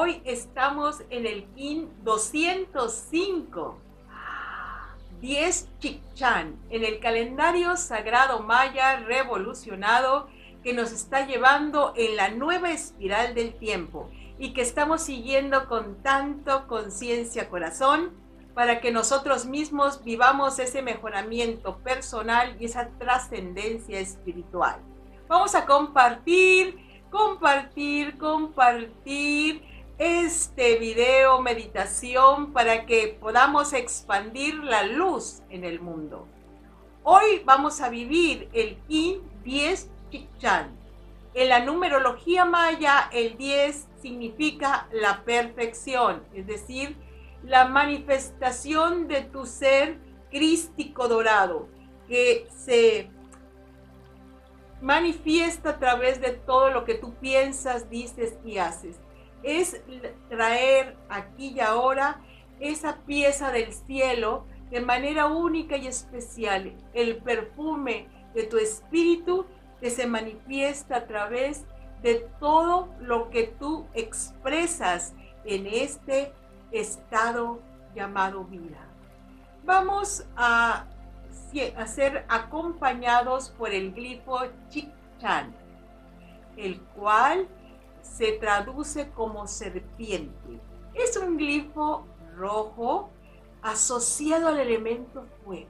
Hoy estamos en el KIN 205. 10 Chichan, en el calendario sagrado maya revolucionado que nos está llevando en la nueva espiral del tiempo y que estamos siguiendo con tanto conciencia corazón para que nosotros mismos vivamos ese mejoramiento personal y esa trascendencia espiritual. Vamos a compartir, compartir, compartir este video meditación para que podamos expandir la luz en el mundo. Hoy vamos a vivir el Kin 10 Chichan. En la numerología maya, el 10 significa la perfección, es decir, la manifestación de tu ser crístico dorado, que se manifiesta a través de todo lo que tú piensas, dices y haces. Es traer aquí y ahora esa pieza del cielo de manera única y especial, el perfume de tu espíritu que se manifiesta a través de todo lo que tú expresas en este estado llamado vida. Vamos a, ser acompañados por el glifo Chichan, el cual se traduce como serpiente. Es un glifo rojo asociado al elemento fuego.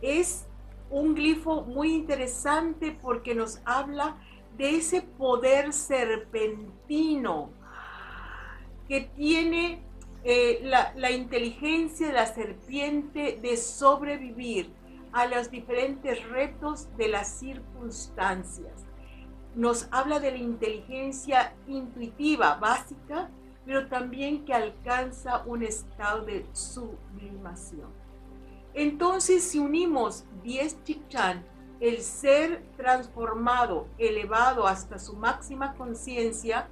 Es un glifo muy interesante porque nos habla de ese poder serpentino que tiene eh, la, la inteligencia de la serpiente de sobrevivir a los diferentes retos de las circunstancias. Nos habla de la inteligencia intuitiva básica, pero también que alcanza un estado de sublimación. Entonces, si unimos 10 Chichan, el ser transformado, elevado hasta su máxima conciencia,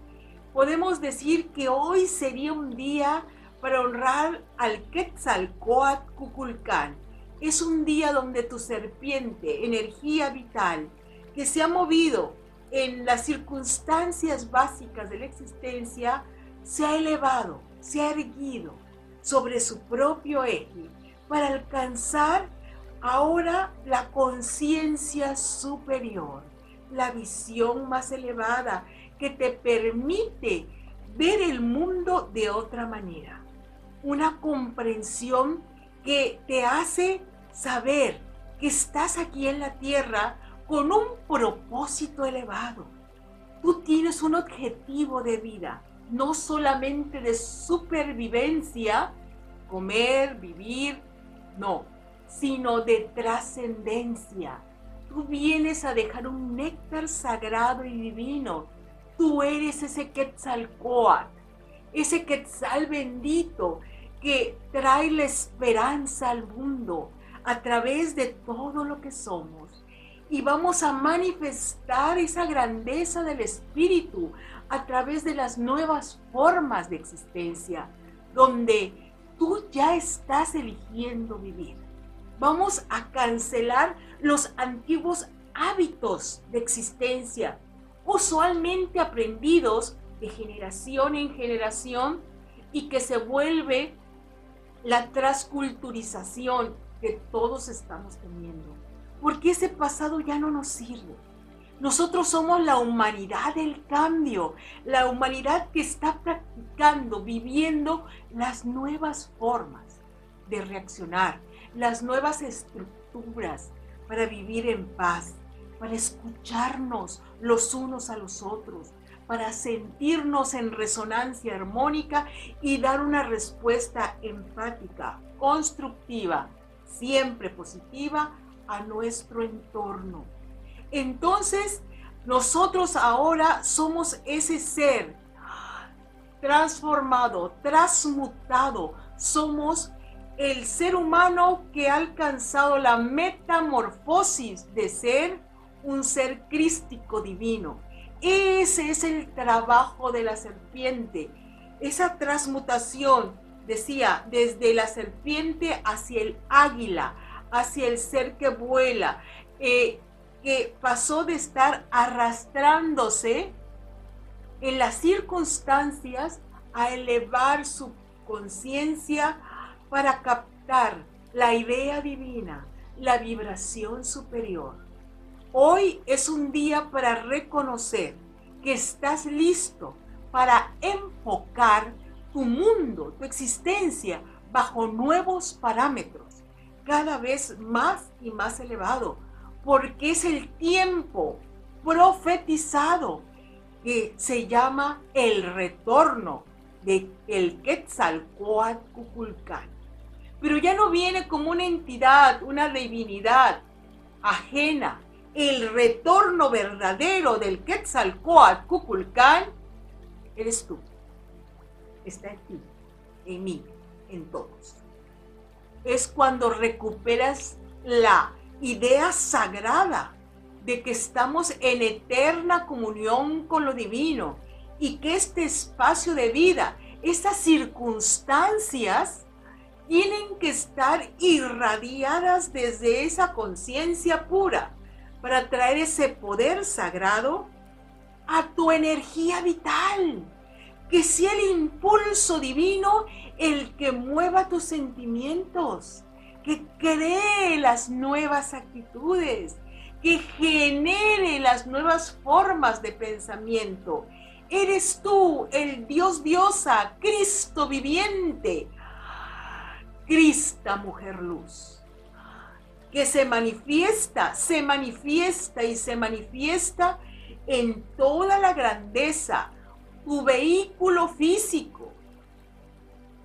podemos decir que hoy sería un día para honrar al Quetzalcoatl Cuculcán. Es un día donde tu serpiente, energía vital, que se ha movido en las circunstancias básicas de la existencia, se ha elevado, se ha erguido sobre su propio eje para alcanzar ahora la conciencia superior, la visión más elevada, que te permite ver el mundo de otra manera. Una comprensión que te hace saber que estás aquí en la tierra con un propósito elevado. Tú tienes un objetivo de vida, no solamente de supervivencia, comer, vivir, no, sino de trascendencia. Tú vienes a dejar un néctar sagrado y divino Tú eres ese Quetzalcoatl, ese Quetzal bendito que trae la esperanza al mundo a través de todo lo que somos. Y vamos a manifestar esa grandeza del Espíritu a través de las nuevas formas de existencia, donde tú ya estás eligiendo vivir. Vamos a cancelar los antiguos hábitos de existencia usualmente aprendidos de generación en generación y que se vuelve la transculturización que todos estamos teniendo. Porque ese pasado ya no nos sirve. Nosotros somos la humanidad del cambio, la humanidad que está practicando, viviendo las nuevas formas de reaccionar, las nuevas estructuras para vivir en paz, para escucharnos los unos a los otros, para sentirnos en resonancia armónica y dar una respuesta empática, constructiva, siempre positiva a nuestro entorno. Entonces, nosotros ahora somos ese ser transformado, transmutado. Somos el ser humano que ha alcanzado la metamorfosis de ser un ser crístico divino. Ese es el trabajo de la serpiente. Esa transmutación, decía, desde la serpiente hacia el águila, hacia el ser que vuela, eh, que pasó de estar arrastrándose en las circunstancias a elevar su conciencia para captar la idea divina, la vibración superior. Hoy es un día para reconocer que estás listo para enfocar tu mundo, tu existencia bajo nuevos parámetros, cada vez más y más elevado, porque es el tiempo profetizado que se llama el retorno de el Quetzalcoatl. Pero ya no viene como una entidad, una divinidad ajena. El retorno verdadero del Quetzalcoatl Cuculcán eres tú. Está en ti, en mí, en todos. Es cuando recuperas la idea sagrada de que estamos en eterna comunión con lo divino y que este espacio de vida, estas circunstancias, tienen que estar irradiadas desde esa conciencia pura para traer ese poder sagrado a tu energía vital. Que sea el impulso divino el que mueva tus sentimientos, que cree las nuevas actitudes, que genere las nuevas formas de pensamiento. Eres tú, el Dios diosa, Cristo viviente, Crista mujer luz, que se manifiesta, se manifiesta y se manifiesta en toda la grandeza, tu vehículo físico,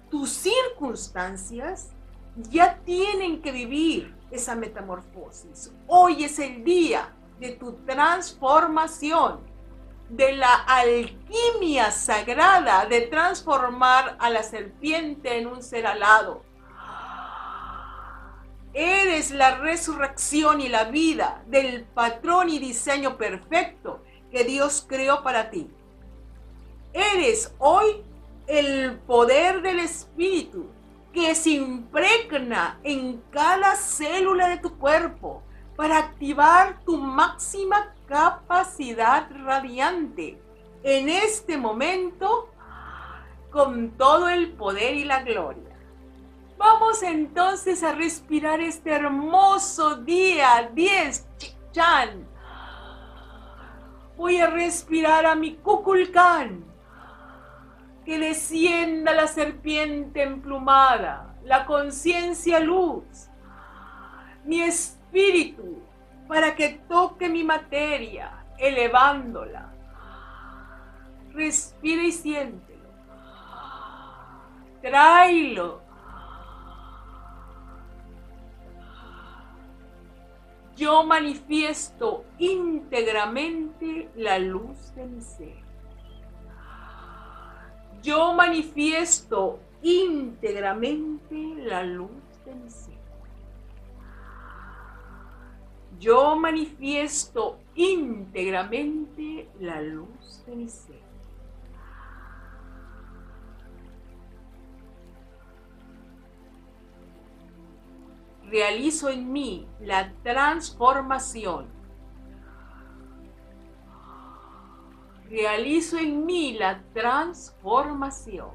tus circunstancias ya tienen que vivir esa metamorfosis. Hoy es el día de tu transformación, de la alquimia sagrada de transformar a la serpiente en un ser alado. Eres la resurrección y la vida del patrón y diseño perfecto que Dios creó para ti. Eres hoy el poder del Espíritu que se impregna en cada célula de tu cuerpo para activar tu máxima capacidad radiante en este momento con todo el poder y la gloria. Vamos entonces a respirar este hermoso día 10 Chichan. Voy a respirar a mi Kukulkan que descienda la serpiente emplumada, la conciencia luz, mi espíritu, para que toque mi materia, elevándola. Respira y siéntelo. Tráelo. Yo manifiesto íntegramente la luz de mi ser yo manifiesto íntegramente la luz de mi ser. Yo manifiesto íntegramente la luz de mi ser. Realizo en mí la transformación realizo en mí la transformación.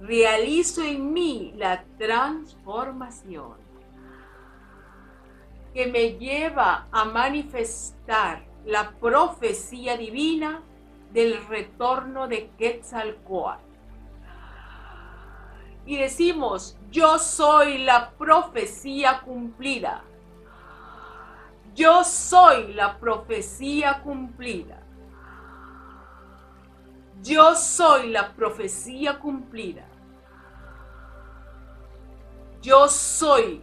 Realizo en mí la transformación que me lleva a manifestar la profecía divina del retorno de Quetzalcoatl. Y decimos, yo soy la profecía cumplida yo soy la profecía cumplida. Yo soy la profecía cumplida. Yo soy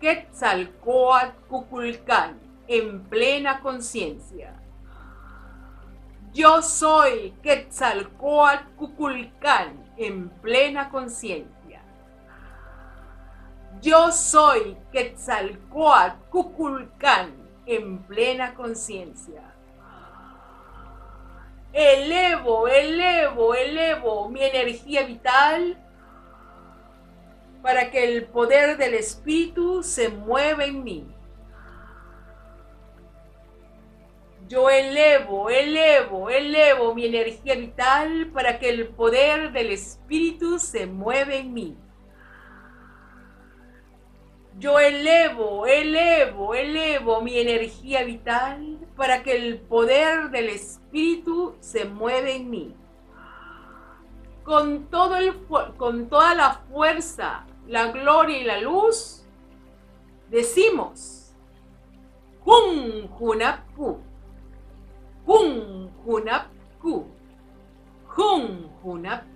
Quetzalcoatl Cuculcán en plena conciencia. Yo soy Quetzalcoatl Cuculcán en plena conciencia. Yo soy Quetzalcoatl Cuculcán en plena conciencia. Elevo, elevo, elevo mi energía vital para que el poder del Espíritu se mueva en mí. Yo elevo, elevo, elevo mi energía vital para que el poder del Espíritu se mueva en mí. Yo elevo, elevo, elevo mi energía vital para que el poder del Espíritu se mueva en mí. Con, todo el, con toda la fuerza, la gloria y la luz, decimos, Hun Hunapu, Hun Hunapku, Hun Hunapku.